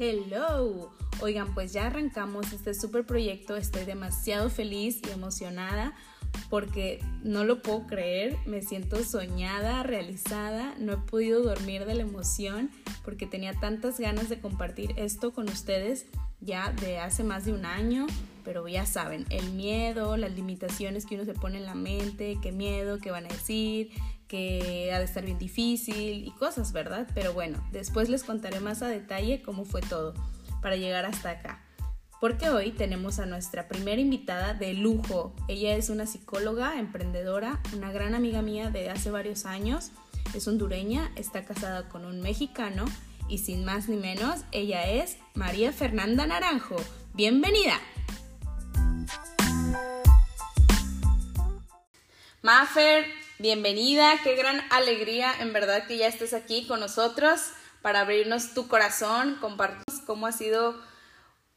hello. Oigan, pues ya arrancamos este super proyecto. Estoy demasiado feliz y emocionada porque no lo puedo creer. Me siento soñada, realizada. No he podido dormir de la emoción porque tenía tantas ganas de compartir esto con ustedes ya de hace más de un año, pero ya saben, el miedo, las limitaciones que uno se pone en la mente, qué miedo, qué van a decir, que ha de estar bien difícil y cosas, ¿verdad? Pero bueno, después les contaré más a detalle cómo fue todo para llegar hasta acá. Porque hoy tenemos a nuestra primera invitada de lujo. Ella es una psicóloga, emprendedora, una gran amiga mía de hace varios años. Es hondureña, está casada con un mexicano y sin más ni menos, ella es María Fernanda Naranjo. Bienvenida. Mafer, bienvenida, qué gran alegría en verdad que ya estés aquí con nosotros para abrirnos tu corazón, compartirnos cómo ha sido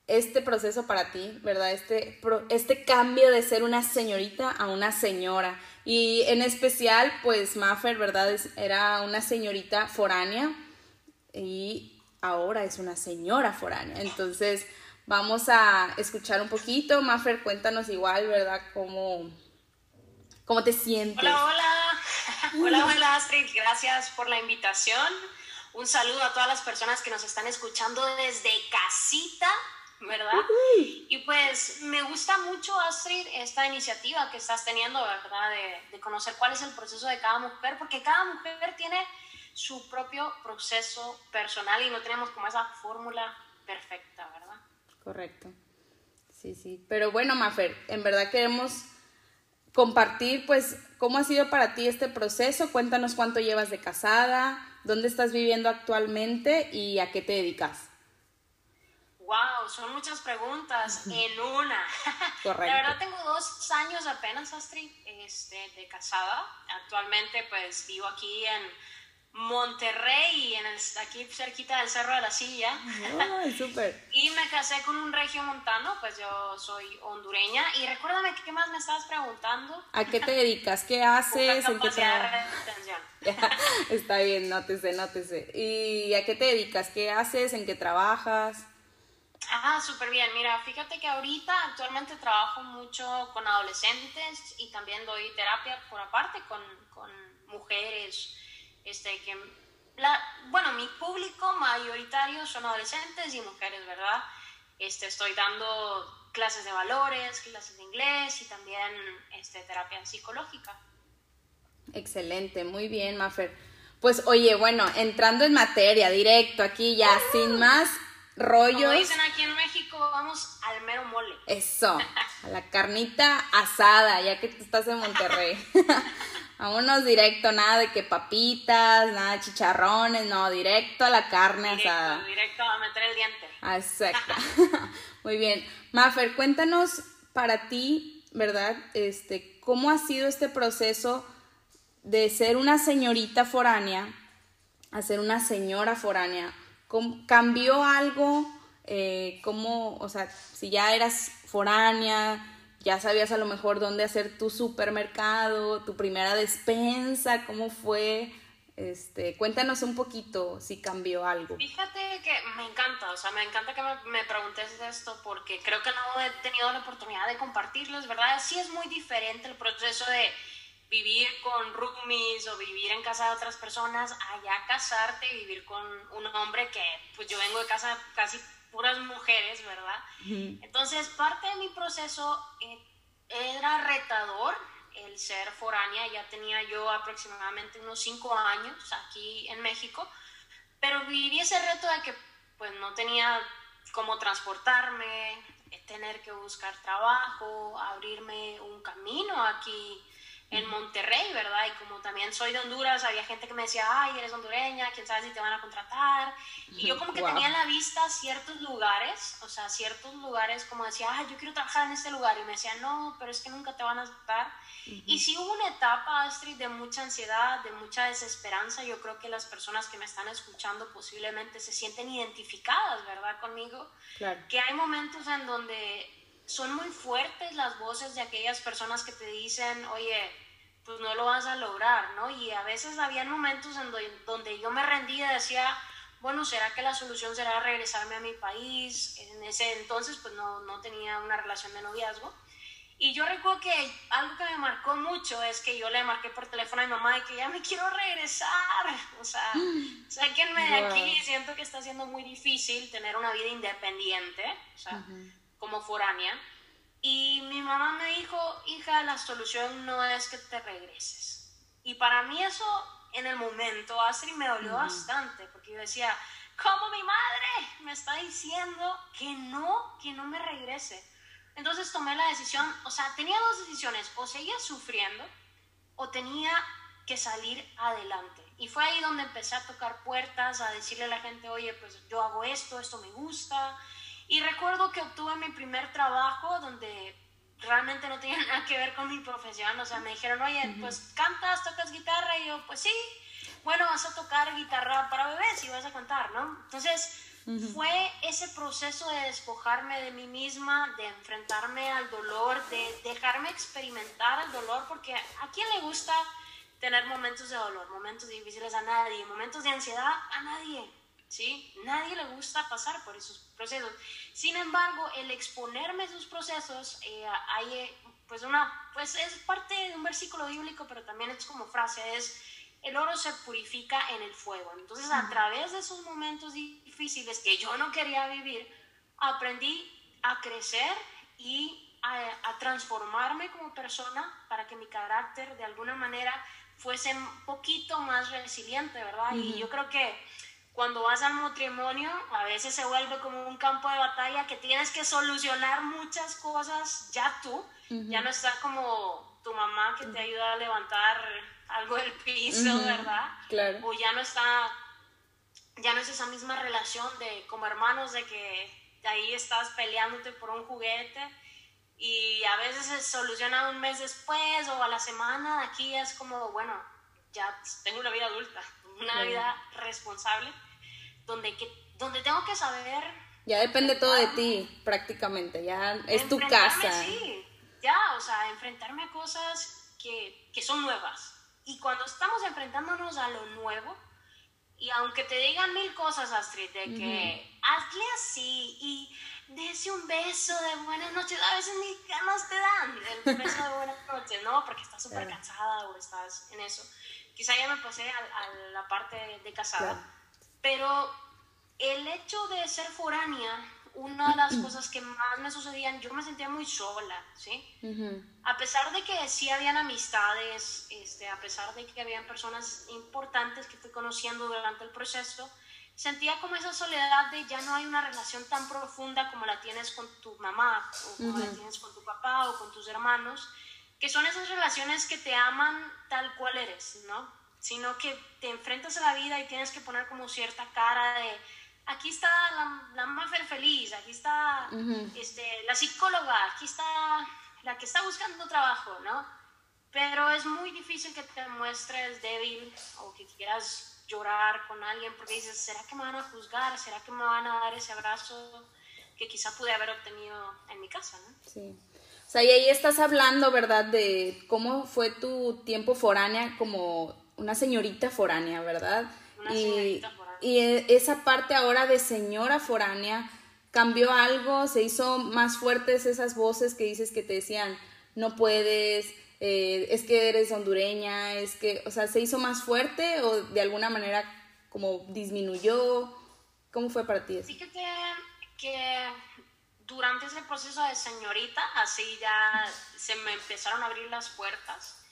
este proceso para ti, ¿verdad? Este, este cambio de ser una señorita a una señora. Y en especial, pues Maffer, ¿verdad? Era una señorita foránea, y ahora es una señora foránea. Entonces, vamos a escuchar un poquito. Maffer, cuéntanos igual, ¿verdad? ¿Cómo, cómo te sientes? Hola, hola. hola, hola, Astrid. Gracias por la invitación. Un saludo a todas las personas que nos están escuchando desde casita, ¿verdad? Y pues me gusta mucho, Astrid, esta iniciativa que estás teniendo, ¿verdad? De, de conocer cuál es el proceso de cada mujer, porque cada mujer tiene su propio proceso personal y no tenemos como esa fórmula perfecta, ¿verdad? Correcto. Sí, sí. Pero bueno, Mafer, en verdad queremos compartir, pues, cómo ha sido para ti este proceso. Cuéntanos cuánto llevas de casada, dónde estás viviendo actualmente y a qué te dedicas. Wow, son muchas preguntas en una. Correcto. La verdad tengo dos años apenas, Astrid, este, de casada. Actualmente, pues, vivo aquí en Monterrey, en el, aquí cerquita del Cerro de la Silla. y me casé con un regio montano, pues yo soy hondureña. Y recuérdame, ¿qué más me estabas preguntando? ¿A qué te dedicas? ¿Qué haces? ¿En qué trabajas? Está bien, nótese, nótese. ¿Y a qué te dedicas? ¿Qué haces? ¿En qué trabajas? Ah, súper bien. Mira, fíjate que ahorita actualmente trabajo mucho con adolescentes y también doy terapia por aparte con, con mujeres este, que la, bueno, mi público mayoritario son adolescentes y mujeres, ¿verdad? Este, estoy dando clases de valores, clases de inglés y también este, terapia psicológica. Excelente, muy bien, Mafer. Pues oye, bueno, entrando en materia, directo, aquí ya, sin más rollos. Como dicen aquí en México, vamos al mero mole. Eso, a la carnita asada, ya que tú estás en Monterrey. Vámonos directo, nada de que papitas, nada de chicharrones, no, directo a la carne directo, asada. Directo a meter el diente. Exacto. Muy bien. Mafer, cuéntanos para ti, ¿verdad? Este, ¿cómo ha sido este proceso de ser una señorita foránea a ser una señora foránea? ¿Cambió algo? Eh, ¿Cómo, o sea, si ya eras foránea, ya sabías a lo mejor dónde hacer tu supermercado, tu primera despensa, cómo fue. Este, cuéntanos un poquito si cambió algo. Fíjate que me encanta, o sea, me encanta que me, me preguntes esto porque creo que no he tenido la oportunidad de compartirles, ¿verdad? Sí es muy diferente el proceso de vivir con roomies o vivir en casa de otras personas, allá casarte y vivir con un hombre que, pues yo vengo de casa casi puras mujeres, ¿verdad? Entonces, parte de mi proceso eh, era retador el ser foránea, ya tenía yo aproximadamente unos cinco años aquí en México, pero viví ese reto de que pues no tenía cómo transportarme, tener que buscar trabajo, abrirme un camino aquí en Monterrey, ¿verdad? Y como también soy de Honduras, había gente que me decía, ay, eres hondureña, quién sabe si te van a contratar. Y yo como que tenía en la vista ciertos lugares, o sea, ciertos lugares como decía, ay, yo quiero trabajar en este lugar. Y me decía, no, pero es que nunca te van a aceptar. Y sí hubo una etapa, Astrid, de mucha ansiedad, de mucha desesperanza. Yo creo que las personas que me están escuchando posiblemente se sienten identificadas, ¿verdad? Conmigo. Claro. Que hay momentos en donde son muy fuertes las voces de aquellas personas que te dicen, oye, pues no lo vas a lograr, ¿no? Y a veces había momentos en donde yo me rendía decía, bueno, ¿será que la solución será regresarme a mi país? En ese entonces pues no, no tenía una relación de noviazgo. Y yo recuerdo que algo que me marcó mucho es que yo le marqué por teléfono a mi mamá de que ya me quiero regresar. O sea, sáquenme de aquí. Siento que está siendo muy difícil tener una vida independiente, o sea, como foránea. Y mi mamá me dijo, hija, la solución no es que te regreses. Y para mí eso en el momento, Astrid, me dolió bastante, porque yo decía, ¿cómo mi madre me está diciendo que no, que no me regrese? Entonces tomé la decisión, o sea, tenía dos decisiones, o seguía sufriendo o tenía que salir adelante. Y fue ahí donde empecé a tocar puertas, a decirle a la gente, oye, pues yo hago esto, esto me gusta. Y recuerdo que obtuve mi primer trabajo donde realmente no tenía nada que ver con mi profesión. O sea, me dijeron, oye, pues cantas, tocas guitarra. Y yo, pues sí, bueno, vas a tocar guitarra para bebés y vas a cantar, ¿no? Entonces, fue ese proceso de despojarme de mí misma, de enfrentarme al dolor, de dejarme experimentar el dolor, porque a quién le gusta tener momentos de dolor, momentos difíciles a nadie, momentos de ansiedad a nadie, ¿sí? Nadie le gusta pasar por esos procesos. Sin embargo, el exponerme a esos procesos, eh, hay, pues una, pues es parte de un versículo bíblico, pero también es como frase, es el oro se purifica en el fuego. Entonces, a través de esos momentos difíciles que yo no quería vivir, aprendí a crecer y a, transformarme como persona para que mi carácter de alguna manera fuese un poquito más resiliente, ¿verdad? Y yo creo que cuando vas al matrimonio, a veces se vuelve como un campo de batalla que tienes que solucionar muchas cosas ya tú, ya no está como tu mamá que te ayuda a levantar algo del piso, ¿verdad? Claro. O ya no está, ya no es esa misma relación de como hermanos de que ahí estás peleándote por un juguete y a veces se soluciona un mes después o a la semana, aquí es como, bueno, ya tengo una vida adulta, una vida responsable, donde, que, donde tengo que saber... Ya depende todo de ti, prácticamente, ya es tu casa. Sí, ya, o sea, enfrentarme a cosas que, que son nuevas, y cuando estamos enfrentándonos a lo nuevo, y aunque te digan mil cosas, Astrid, de que hazle así y dése un beso de buenas noches, a veces ni ganas te dan el beso de buenas noches, ¿no? Porque estás súper cansada o estás en eso. Quizá ya me pasé a, la parte de casada, pero el hecho de ser foránea una de las cosas que más me sucedían, yo me sentía muy sola, ¿sí? A pesar de que sí habían amistades, este, a pesar de que habían personas importantes que fui conociendo durante el proceso, sentía como esa soledad de ya no hay una relación tan profunda como la tienes con tu mamá, o como la tienes con tu papá o con tus hermanos, que son esas relaciones que te aman tal cual eres, ¿no? Sino que te enfrentas a la vida y tienes que poner como cierta cara de aquí está la, la feliz, aquí está este, la psicóloga, aquí está la que está buscando trabajo, ¿no? Pero es muy difícil que te muestres débil o que quieras llorar con alguien porque dices, ¿será que me van a juzgar? ¿Será que me van a dar ese abrazo que quizá pude haber obtenido en mi casa, ¿no? Sí. O sea, y ahí estás hablando, ¿verdad? De cómo fue tu tiempo foránea como una señorita foránea, ¿verdad? Una señorita foránea y e, esa parte ahora de señora foránea cambió algo, se hizo más fuertes esas voces que dices que te decían, no puedes, eh, es que eres hondureña, es que, o sea, se hizo más fuerte o de alguna manera como disminuyó. ¿Cómo fue para ti eso? Fíjate que durante ese proceso de señorita, así ya se me empezaron a abrir las puertas.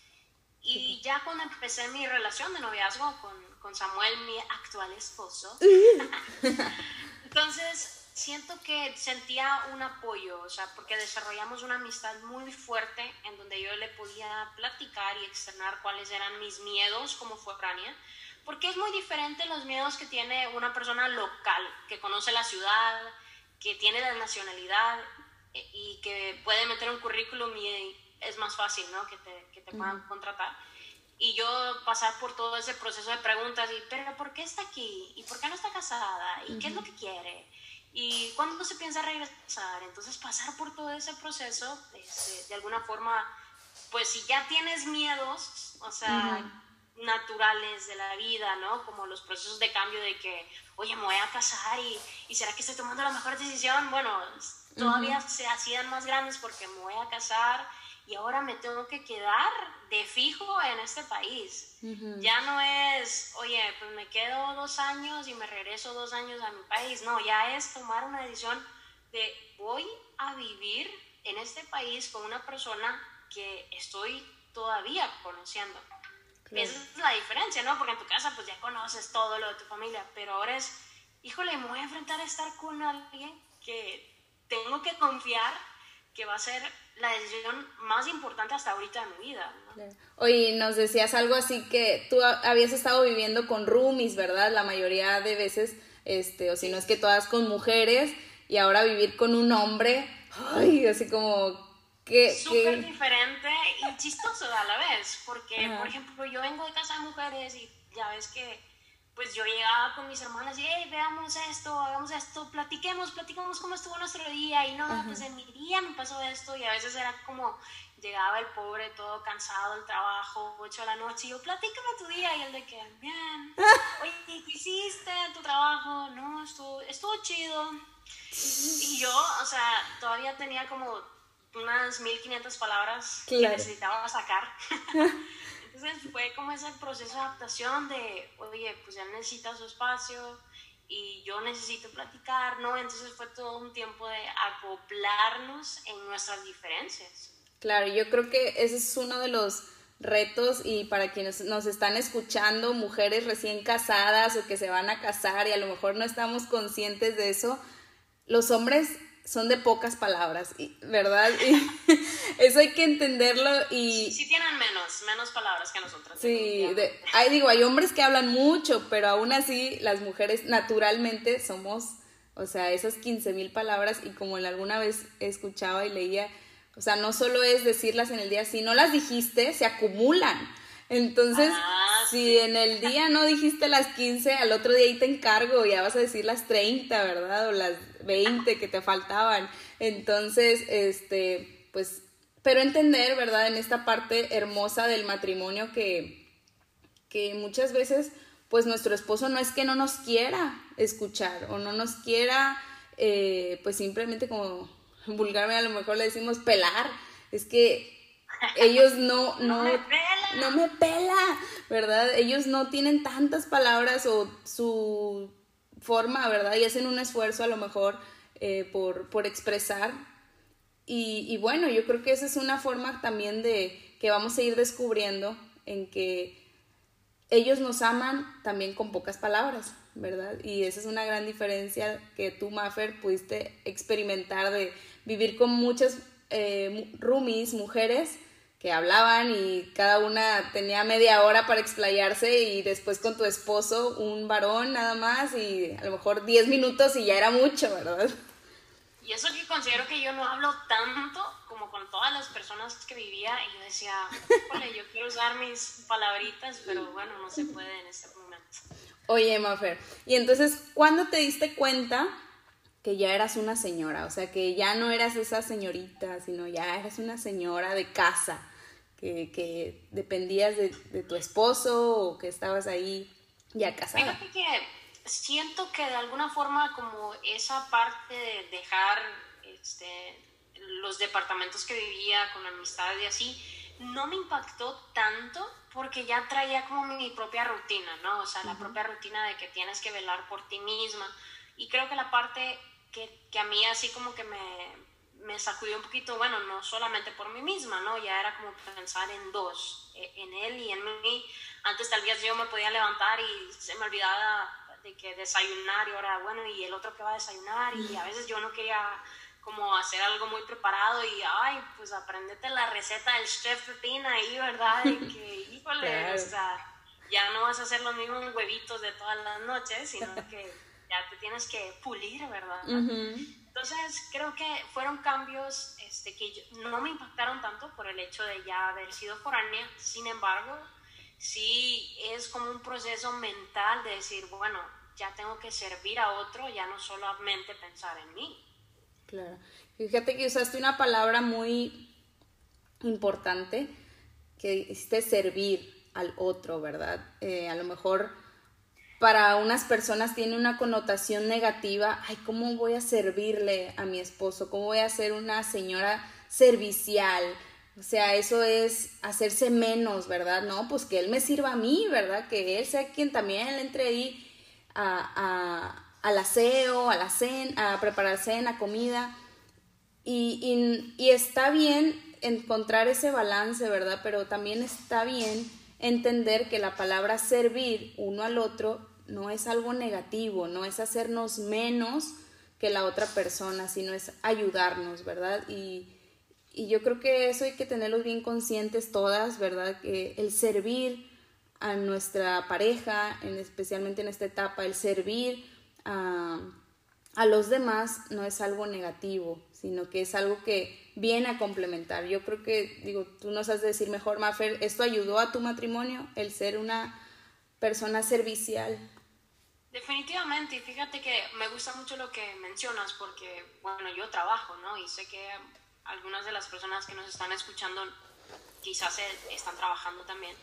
Y ya cuando empecé mi relación de noviazgo con, con Samuel, mi actual esposo. Entonces, siento que sentía un apoyo, o sea, porque desarrollamos una amistad muy fuerte en donde yo le podía platicar y externar cuáles eran mis miedos como foránea, porque es muy diferente los miedos que tiene una persona local, que conoce la ciudad, que tiene la nacionalidad eh, y que puede meter un currículum y es más fácil, ¿no? Que te, que te puedan contratar y yo pasar por todo ese proceso de preguntas y, pero ¿por qué está aquí? ¿Y por qué no está casada? ¿Y qué es lo que quiere? ¿Y cuándo se piensa regresar? Entonces pasar por todo ese proceso, este, de alguna forma, pues si ya tienes miedos, o sea, naturales de la vida, ¿no? Como los procesos de cambio de que, oye, me voy a casar y, y ¿será que estoy tomando la mejor decisión? Bueno, todavía se hacían más grandes porque me voy a casar y ahora me tengo que quedar de fijo en este país. Ya no es, oye, pues me quedo dos años y me regreso dos años a mi país. No, ya es tomar una decisión de voy a vivir en este país con una persona que estoy todavía conociendo. Esa es la diferencia, ¿no? Porque en tu casa pues ya conoces todo lo de tu familia, pero ahora es, híjole, me voy a enfrentar a estar con alguien que tengo que confiar que va a ser la decisión más importante hasta ahorita de mi vida. ¿no? Oye, nos decías algo así que tú habías estado viviendo con roomies, ¿verdad? La mayoría de veces, este, o si no es que todas con mujeres, y ahora vivir con un hombre, ay, así como que... Súper diferente y chistoso a la vez, porque, por ejemplo, yo vengo de casa de mujeres y ya ves que pues yo llegaba con mis hermanas y, hey, veamos esto, hagamos esto, platiquemos, platiquemos cómo estuvo nuestro día. Y no, pues en mi día me pasó esto. Y a veces era como, llegaba el pobre todo cansado del trabajo, 8 de la noche, y yo, platícame tu día. Y él de que, bien, oye, ¿qué hiciste en tu trabajo? No, estuvo, estuvo chido. Y yo, o sea, todavía tenía como unas 1500 palabras que necesitaba sacar. Entonces fue como ese proceso de adaptación de, oye, pues él necesita su espacio y yo necesito platicar, ¿no? Entonces fue todo un tiempo de acoplarnos en nuestras diferencias. Claro, yo creo que ese es uno de los retos y para quienes nos están escuchando, mujeres recién casadas o que se van a casar y a lo mejor no estamos conscientes de eso, los hombres son de pocas palabras, ¿verdad? Y eso hay que entenderlo y... Sí tienen menos, menos palabras que nosotras. Sí, hay, digo, hay hombres que hablan mucho, pero aún así las mujeres naturalmente somos, o sea, esas 15 mil palabras y como alguna vez escuchaba y leía, o sea, no solo es decirlas en el día, si no las dijiste, se acumulan. Entonces, ah, si en el día no dijiste las 15, al otro día ahí te encargo, ya vas a decir las 30, ¿verdad? O las 20 que te faltaban. Entonces, este, pues, pero entender, ¿verdad? En esta parte hermosa del matrimonio que, que muchas veces, pues nuestro esposo no es que no nos quiera escuchar o no nos quiera, eh, pues simplemente como vulgarmente a lo mejor le decimos pelar. Es que ellos no, no, no me, pela. ¿verdad? Ellos no tienen tantas palabras o su forma, ¿verdad? Y hacen un esfuerzo a lo mejor eh, por, por, expresar. Y, y, bueno, yo creo que esa es una forma también de que vamos a ir descubriendo en que ellos nos aman también con pocas palabras, ¿verdad? Y esa es una gran diferencia que tú, Maffer, pudiste experimentar de vivir con muchas eh, roomies, mujeres, que hablaban y cada una tenía media hora para explayarse y después con tu esposo un varón nada más y a lo mejor 10 minutos y ya era mucho, ¿verdad? Y eso que considero que yo no hablo tanto como con todas las personas que vivía y yo decía, Ole, yo quiero usar mis palabritas, pero bueno, no se puede en este momento. Oye, Mafer, y entonces, ¿cuándo te diste cuenta que ya eras una señora? O sea, que ya no eras esa señorita, sino ya eras una señora de casa que, dependías de, tu esposo o que estabas ahí ya casada? Fíjate que siento que de alguna forma como esa parte de dejar este, los departamentos que vivía con amistad y así, no me impactó tanto porque ya traía como mi propia rutina, ¿no? O sea, la propia rutina de que tienes que velar por ti misma. Y creo que la parte que, que a mí así como que me, me sacudió un poquito, bueno, no solamente por mí misma, ¿no? Ya era como pensar en dos, e, en él y en mí. Antes tal vez yo me podía levantar y se me olvidaba de que desayunar y ahora, bueno, y el otro que va a desayunar y a veces yo no quería como hacer algo muy preparado y, ay, pues aprendete la receta del chef Pepina ahí, ¿verdad? Y que, híjole, o sea, ya no vas a hacer los mismos huevitos de todas las noches, sino que ya te tienes que pulir, ¿verdad? Entonces, creo que fueron cambios este, que no me impactaron tanto por el hecho de ya haber sido foránea. Sin embargo, sí es como un proceso mental de decir, bueno, ya tengo que servir a otro, ya no solamente pensar en mí. Claro. Fíjate que usaste una palabra muy importante que hiciste servir. al otro, ¿verdad? Eh, a lo mejor para unas personas tiene una connotación negativa, ay, ¿cómo voy a servirle a mi esposo? ¿Cómo voy a ser una señora servicial? O sea, eso es hacerse menos, ¿verdad? No, pues que él me sirva a mí, ¿verdad? Que él sea quien también entre ahí a, al aseo, a la cena, a preparar cena, comida. Y, y está bien encontrar ese balance, ¿verdad? Pero también está bien entender que la palabra servir uno al otro no es algo negativo, no es hacernos menos que la otra persona, sino es ayudarnos, ¿verdad? Y, yo creo que eso hay que tenerlo bien conscientes todas, ¿verdad? Que el servir a nuestra pareja, en, especialmente en esta etapa, el servir a, a los demás no es algo negativo, sino que es algo que viene a complementar. Yo creo que, digo, tú nos has de decir mejor, Mafer, ¿esto ayudó a tu matrimonio, el ser una persona servicial? Definitivamente, y fíjate que me gusta mucho lo que mencionas porque, bueno, yo trabajo, ¿no? Y sé que algunas de las personas que nos están escuchando quizás están trabajando también.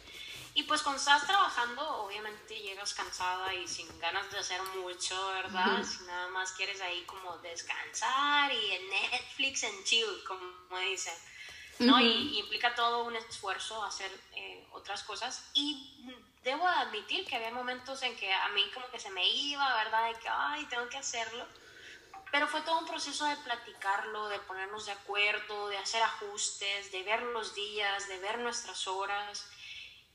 Y pues cuando estás trabajando, obviamente llegas cansada y sin ganas de hacer mucho, ¿verdad? Si nada más quieres ahí como descansar y en Netflix en chill, como dicen. ¿no? y, implica todo un esfuerzo hacer eh, otras cosas. Y debo admitir que había momentos en que a mí como que se me iba, ¿verdad? De que, ay, tengo que hacerlo. Pero fue todo un proceso de platicarlo, de ponernos de acuerdo, de hacer ajustes, de ver los días, de ver nuestras horas.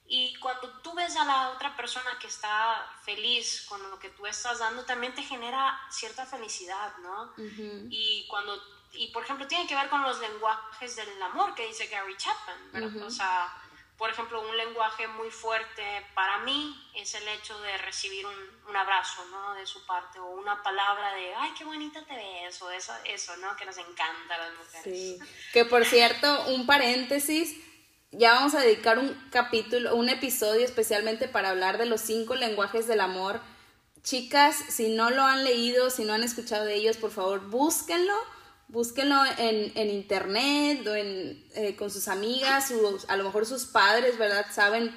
Y cuando tú ves a la otra persona que está feliz con lo que tú estás dando, también te genera cierta felicidad, ¿no? Y cuando y por ejemplo tiene que ver con los lenguajes del amor que dice Gary Chapman, ¿verdad? O sea, por ejemplo, un lenguaje muy fuerte para mí es el hecho de recibir un, abrazo, ¿no? De su parte, o una palabra de, ay, qué bonita te ves, o eso, eso ¿no? Que nos encanta a las mujeres. Sí, que por cierto, un paréntesis, ya vamos a dedicar un capítulo, un episodio especialmente para hablar de los cinco lenguajes del amor. Chicas, si no lo han leído, si no han escuchado de ellos, por favor, búsquenlo búsquenlo en, en internet o en, eh, con sus amigas, a lo mejor sus padres, ¿verdad? Saben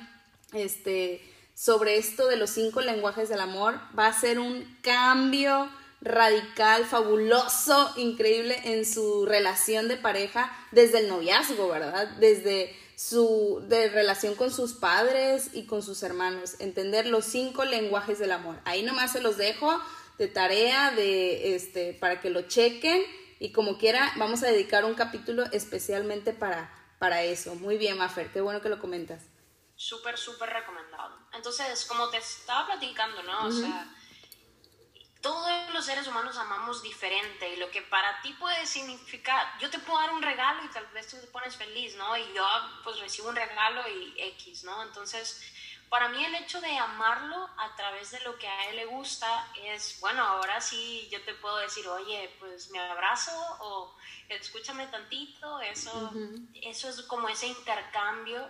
este, sobre esto de los cinco lenguajes del amor. Va a ser un cambio radical, fabuloso, increíble en su relación de pareja desde el noviazgo, ¿verdad? Desde su de relación con sus padres y con sus hermanos, entender los cinco lenguajes del amor. Ahí nomás se los dejo de tarea de este para que lo chequen y como quiera, vamos a dedicar un capítulo especialmente para, para eso. Muy bien, Mafer, qué bueno que lo comentas. Súper, súper recomendado. Entonces, como te estaba platicando, ¿no? O sea, todos los seres humanos amamos diferente y lo que para ti puede significar, yo te puedo dar un regalo y tal vez tú te pones feliz, ¿no? Y yo pues recibo un regalo y X, ¿no? Entonces, para mí el hecho de amarlo a través de lo que a él le gusta es, bueno, ahora sí yo te puedo decir, oye, pues me abrazo o escúchame tantito, eso, eso es como ese intercambio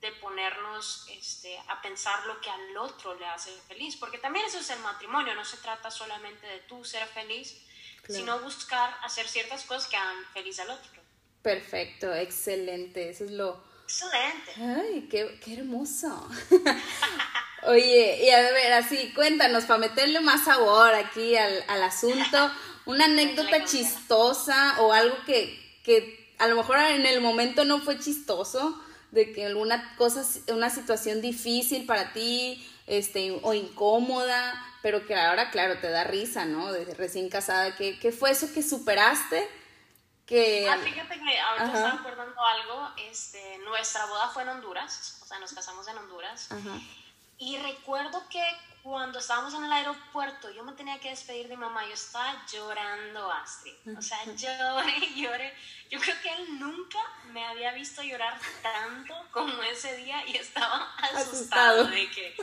de ponernos este, a pensar lo que al otro le hace feliz, porque también eso es el matrimonio, no se trata solamente de tú ser feliz, sino buscar hacer ciertas cosas que hagan feliz al otro. Perfecto, excelente, eso es lo, Excelente. Ay, qué, qué hermoso. Oye, y a ver, así, cuéntanos, para meterle más sabor aquí al, al asunto, una anécdota chistosa o algo que, que a lo mejor en el momento no fue chistoso, de que alguna cosa, una situación difícil para ti, este, o incómoda, pero que ahora, claro, te da risa, ¿no? De recién casada, ¿qué, qué fue eso que superaste? Ah, fíjate que ahorita estaba acordando algo, este, nuestra boda fue en Honduras, o sea, nos casamos en Honduras. Y recuerdo que cuando estábamos en el aeropuerto, yo me tenía que despedir de mi mamá, yo estaba llorando, Astrid. O sea, lloré, lloré. Yo creo que él nunca me había visto llorar tanto como ese día y estaba asustado, de que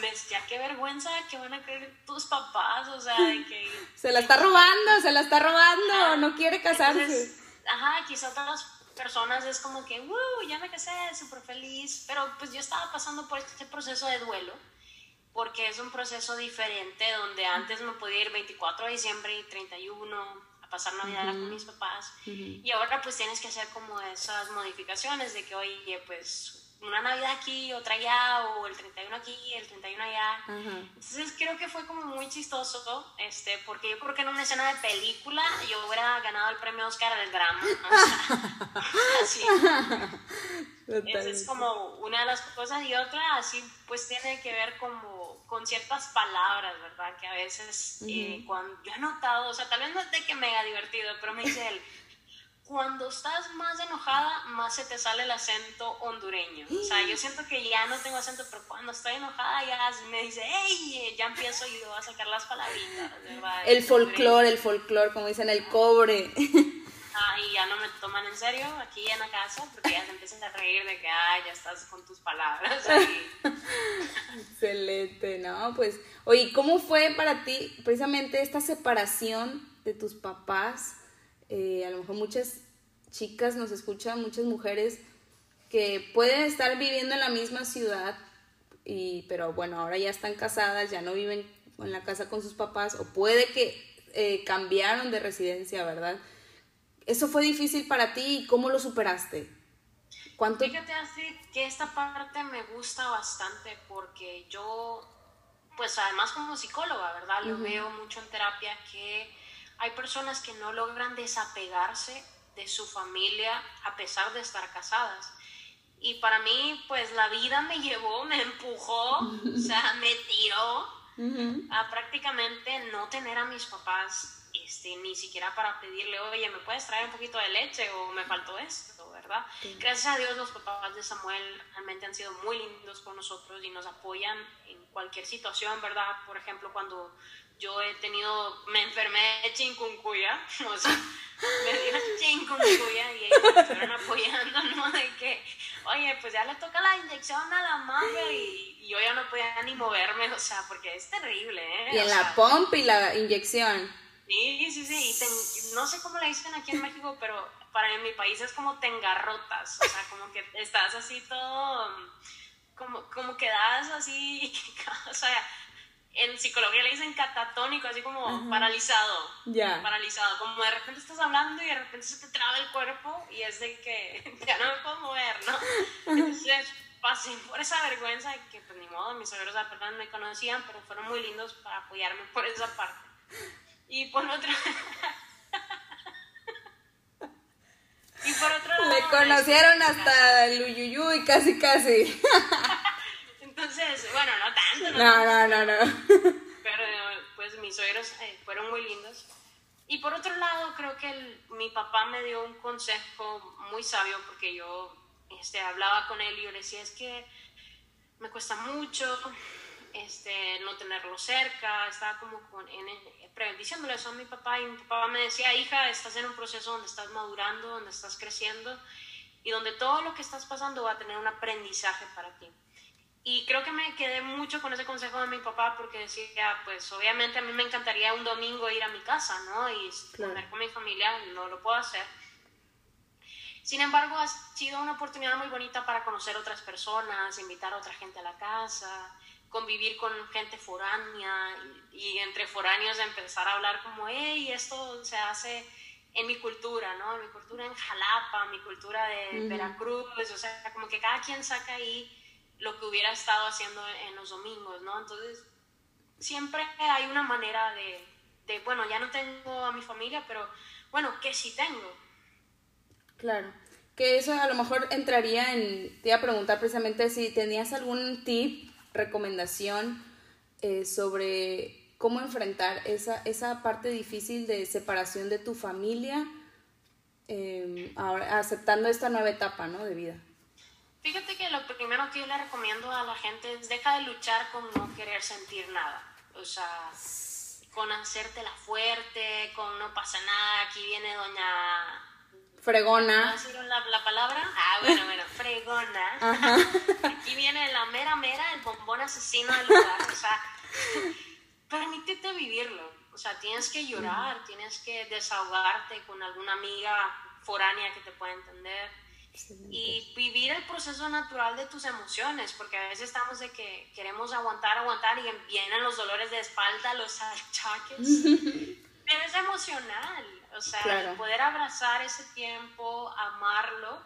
decía, qué vergüenza que van a creer tus papás, o sea, de que... Se la está robando, se la está robando, no quiere casarse. ajá, quizás otras personas es como que, wow, ya me casé, súper feliz, pero pues yo estaba pasando por este proceso de duelo, porque es un proceso diferente donde antes me podía ir 24 de diciembre y 31 a pasar Navidad con mis papás, y ahora pues tienes que hacer como esas modificaciones de que, oye, pues una Navidad aquí, otra allá, o el 31 aquí, el 31 allá. Entonces creo que fue como muy chistoso, este, porque yo creo que en una escena de película yo hubiera ganado el premio Oscar del drama. así. Esa es como una de las cosas y otra así pues tiene que ver como con ciertas palabras, ¿verdad? Que a veces eh, cuando yo he notado, o sea, tal vez no es de que me haya divertido, pero me dice él, cuando estás más enojada, más se te sale el acento hondureño. O sea, yo siento que ya no tengo acento, pero cuando estoy enojada ya me dice, hey, ya empiezo yo a sacar las palabritas, ¿verdad? El folclore, el folclore, como dicen, el cobre. Ah, y ya no me toman en serio aquí en la casa porque ya se empiezan a reír de que, ah, ya estás con tus palabras. Excelente, ¿no? Pues, oye, ¿cómo fue para ti precisamente esta separación de tus papás? Eh, a lo mejor muchas chicas nos escuchan, muchas mujeres que pueden estar viviendo en la misma ciudad, y, pero bueno, ahora ya están casadas, ya no viven en la casa con sus papás, o puede que eh, cambiaron de residencia, ¿verdad? ¿Eso fue difícil para ti y cómo lo superaste? ¿Cuánto? Fíjate así que esta parte me gusta bastante porque yo, pues además como psicóloga, ¿verdad? Lo veo mucho en terapia que hay personas que no logran desapegarse de su familia a pesar de estar casadas. Y para mí, pues la vida me llevó, me empujó, o sea, me tiró a prácticamente no tener a mis papás, este, ni siquiera para pedirle, oye, ¿me puedes traer un poquito de leche o me faltó esto, verdad? Gracias a Dios los papás de Samuel realmente han sido muy lindos con nosotros y nos apoyan en cualquier situación, ¿verdad? Por ejemplo, cuando yo he tenido, me enfermé de chikungunya, o sea, me dio chikungunya y ellos me estuvieron apoyando, ¿no? De que, oye, pues ya le toca la inyección a la madre y, yo ya no podía ni moverme, o sea, porque es terrible, ¿eh? Y en la pompa y la inyección. Sí, sí, sí, y no sé cómo le dicen aquí en México, pero para en mi país es como te engarrotas, o sea, como que estás así todo, como, como quedas así, o sea, en psicología le dicen catatónico, así como paralizado. Ya. Paralizado. Como de repente estás hablando y de repente se te traba el cuerpo y es de que ya no me puedo mover, ¿no? Entonces pasé por esa vergüenza de que, pues ni modo, mis suegros apenas me conocían, pero fueron muy lindos para apoyarme por esa parte. Y por otra. y por otro lado. Me conocieron hasta el uyuyuy, casi, casi. Entonces, bueno, no tanto. No, no, no, no. Pero pues mis suegros eh, fueron muy lindos. Y por otro lado, creo que mi papá me dio un consejo muy sabio porque yo este, hablaba con él y yo le decía, es que me cuesta mucho este, no tenerlo cerca, estaba como con, en, diciéndole eso a mi papá y mi papá me decía, hija, estás en un proceso donde estás madurando, donde estás creciendo y donde todo lo que estás pasando va a tener un aprendizaje para ti. Y creo que me quedé mucho con ese consejo de mi papá porque decía, pues obviamente a mí me encantaría un domingo ir a mi casa, ¿no? Y estar con mi familia, no lo puedo hacer. Sin embargo, ha sido una oportunidad muy bonita para conocer otras personas, invitar a otra gente a la casa, convivir con gente foránea y, entre foráneos empezar a hablar como, hey, esto se hace en mi cultura, ¿no? En mi cultura en Jalapa, mi cultura de Veracruz, o sea, como que cada quien saca ahí lo que hubiera estado haciendo en los domingos, ¿no? Entonces, siempre hay una manera de, de, bueno, ya no tengo a mi familia, pero bueno, que sí tengo. Claro, que eso a lo mejor entraría en, te iba a preguntar precisamente si tenías algún tip, recomendación eh, sobre cómo enfrentar esa, esa parte difícil de separación de tu familia, eh, ahora, aceptando esta nueva etapa, ¿no? De vida. Fíjate que lo primero que yo le recomiendo a la gente es deja de luchar con no querer sentir nada. O sea, con hacértela fuerte, con no pasa nada. Aquí viene doña... Fregona. decir la, la, palabra? Ah, bueno, bueno, fregona. Aquí viene la mera mera, el bombón asesino del lugar. O sea, permítete vivirlo. O sea, tienes que llorar, tienes que desahogarte con alguna amiga foránea que te pueda entender y vivir el proceso natural de tus emociones, porque a veces estamos de que queremos aguantar, aguantar y vienen los dolores de espalda, los achaques. Pero es emocional, o sea, poder abrazar ese tiempo, amarlo,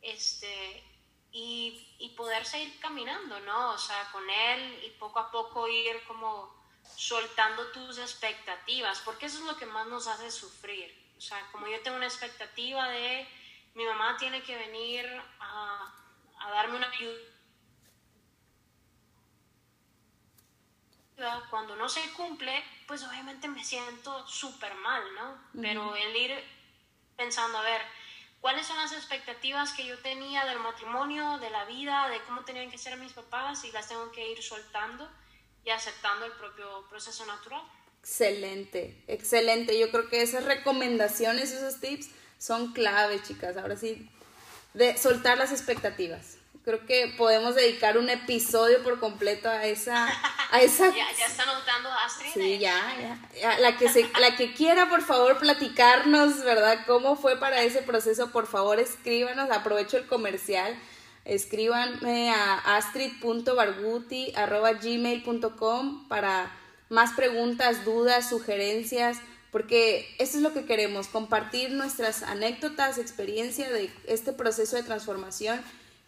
este, y, y poder seguir caminando, ¿no? O sea, con él y poco a poco ir como soltando tus expectativas, porque eso es lo que más nos hace sufrir. O sea, como yo tengo una expectativa de mi mamá tiene que venir a, a darme una ayuda. Cuando no se cumple, pues obviamente me siento súper mal, ¿no? Pero el ir pensando, a ver, cuáles son las expectativas que yo tenía del matrimonio, de la vida, de cómo tenían que ser mis papás y las tengo que ir soltando y aceptando el propio proceso natural. Excelente, excelente. Yo creo que esas recomendaciones, esos tips son clave, chicas. Ahora sí, de soltar las expectativas. Creo que podemos dedicar un episodio por completo a esa... A esa... ya, ya está notando Astrid. Sí, ya, ya, La que, se, la que quiera, por favor, platicarnos, ¿verdad? ¿Cómo fue para ese proceso? Por favor, escríbanos. Aprovecho el comercial escríbanme a astrid.barguti.gmail.com para más preguntas, dudas, sugerencias, porque eso es lo que queremos, compartir nuestras anécdotas, experiencia de este proceso de transformación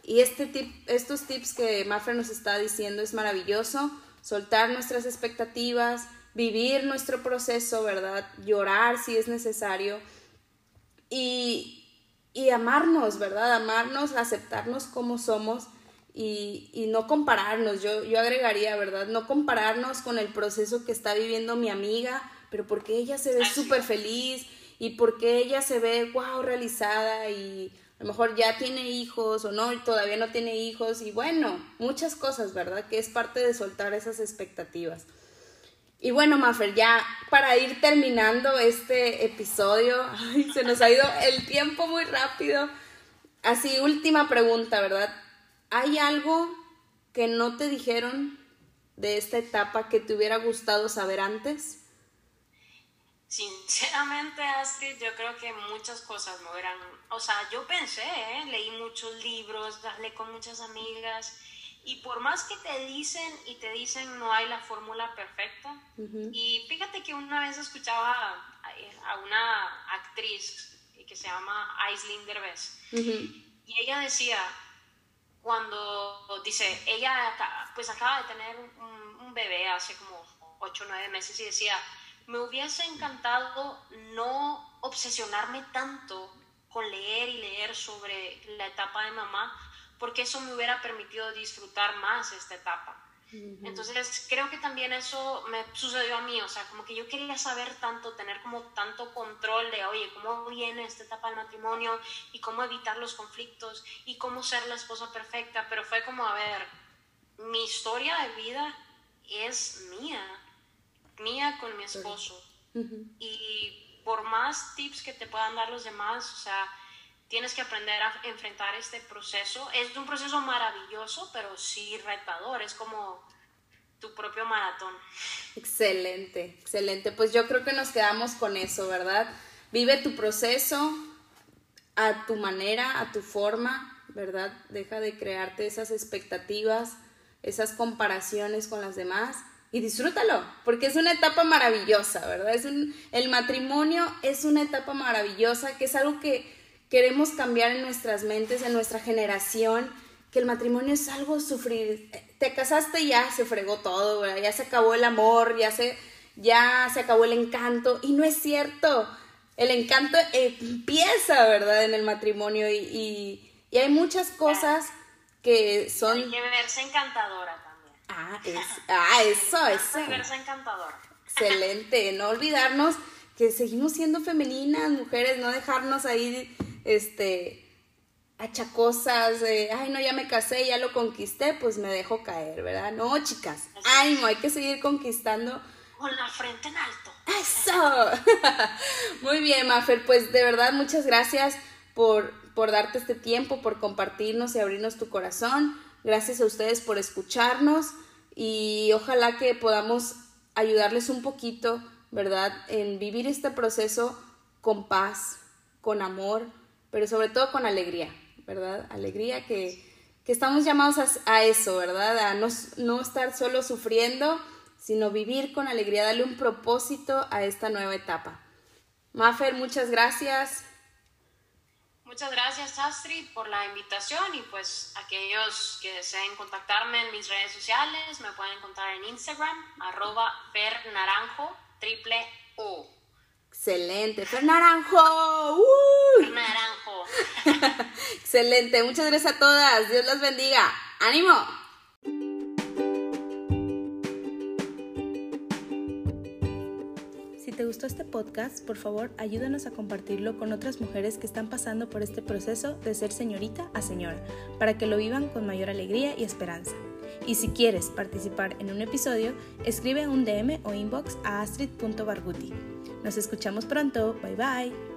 y este tip, estos tips que Mafra nos está diciendo es maravilloso, soltar nuestras expectativas, vivir nuestro proceso, ¿verdad? Llorar si es necesario y, y amarnos, ¿verdad? Amarnos, aceptarnos como somos y, y, no compararnos. Yo, yo agregaría, ¿verdad? No compararnos con el proceso que está viviendo mi amiga, pero porque ella se ve súper feliz y porque ella se ve, wow, realizada y a lo mejor ya tiene hijos o no, todavía no tiene hijos y bueno, muchas cosas, ¿verdad? Que es parte de soltar esas expectativas. Y bueno, Maffer, ya para ir terminando este episodio, se nos ha ido el tiempo muy rápido. Así, última pregunta, ¿verdad? ¿Hay algo que no te dijeron de esta etapa que te hubiera gustado saber antes? Sinceramente, Astrid, yo creo que muchas cosas no eran, o sea, yo pensé, ¿eh? leí muchos libros, hablé con muchas amigas y por más que te dicen y te dicen no hay la fórmula perfecta, y fíjate que una vez escuchaba a, una actriz que se llama Aislinn Derbez, y ella decía, cuando dice, ella pues acaba de tener un, un bebé hace como 8 o 9 meses y decía, me hubiese encantado no obsesionarme tanto con leer y leer sobre la etapa de mamá, porque eso me hubiera permitido disfrutar más esta etapa. Entonces creo que también eso me sucedió a mí, o sea, como que yo quería saber tanto, tener como tanto control de, oye, cómo viene esta etapa del matrimonio y cómo evitar los conflictos y cómo ser la esposa perfecta, pero fue como, a ver, mi historia de vida es mía, mía con mi esposo. Y por más tips que te puedan dar los demás, o sea, tienes que aprender a enfrentar este proceso. Es un proceso maravilloso, pero sí retador, es como tu propio maratón. Excelente, excelente. Pues yo creo que nos quedamos con eso, ¿verdad? Vive tu proceso a tu manera, a tu forma, ¿verdad? Deja de crearte esas expectativas, esas comparaciones con las demás y disfrútalo, porque es una etapa maravillosa, ¿verdad? Es el matrimonio es una etapa maravillosa, que es algo que queremos cambiar en nuestras mentes, en nuestra generación, que el matrimonio es algo sufrir. Te casaste y ya se fregó todo, ya se acabó el amor, ya se, ya se acabó el encanto. Y no es cierto. El encanto empieza, ¿verdad? En el matrimonio y, y, hay muchas cosas que son... Hay que verse encantadora. Ah, es, ah eso, eso. Hay verse encantadora. Excelente, no olvidarnos que seguimos siendo femeninas, mujeres, no dejarnos ahí este, achacosas, de, ay, no, ya me casé, ya lo conquisté, pues me dejo caer, ¿verdad? No, chicas, ánimo, hay que seguir conquistando. Con la frente en alto. Eso. Muy bien, Mafer, pues de verdad muchas gracias por, por darte este tiempo, por compartirnos y abrirnos tu corazón. Gracias a ustedes por escucharnos y ojalá que podamos ayudarles un poquito, ¿verdad? En vivir este proceso con paz, con amor, pero sobre todo con alegría, ¿verdad? Alegría que, estamos llamados a, eso, ¿verdad? A no, no estar solo sufriendo, sino vivir con alegría, darle un propósito a esta nueva etapa. Mafer, muchas gracias. Muchas gracias Astrid por la invitación y pues aquellos que deseen contactarme en mis redes sociales me pueden encontrar en Instagram arroba fernaranjo triple O. Excelente, Fer Naranjo. Naranjo. Excelente, muchas gracias a todas. Dios las bendiga. ¡Ánimo! Gustó este podcast, por favor ayúdanos a compartirlo con otras mujeres que están pasando por este proceso de ser señorita a señora, para que lo vivan con mayor alegría y esperanza. Y si quieres participar en un episodio, escribe un DM o inbox a astrid.barguti. Nos escuchamos pronto. Bye bye.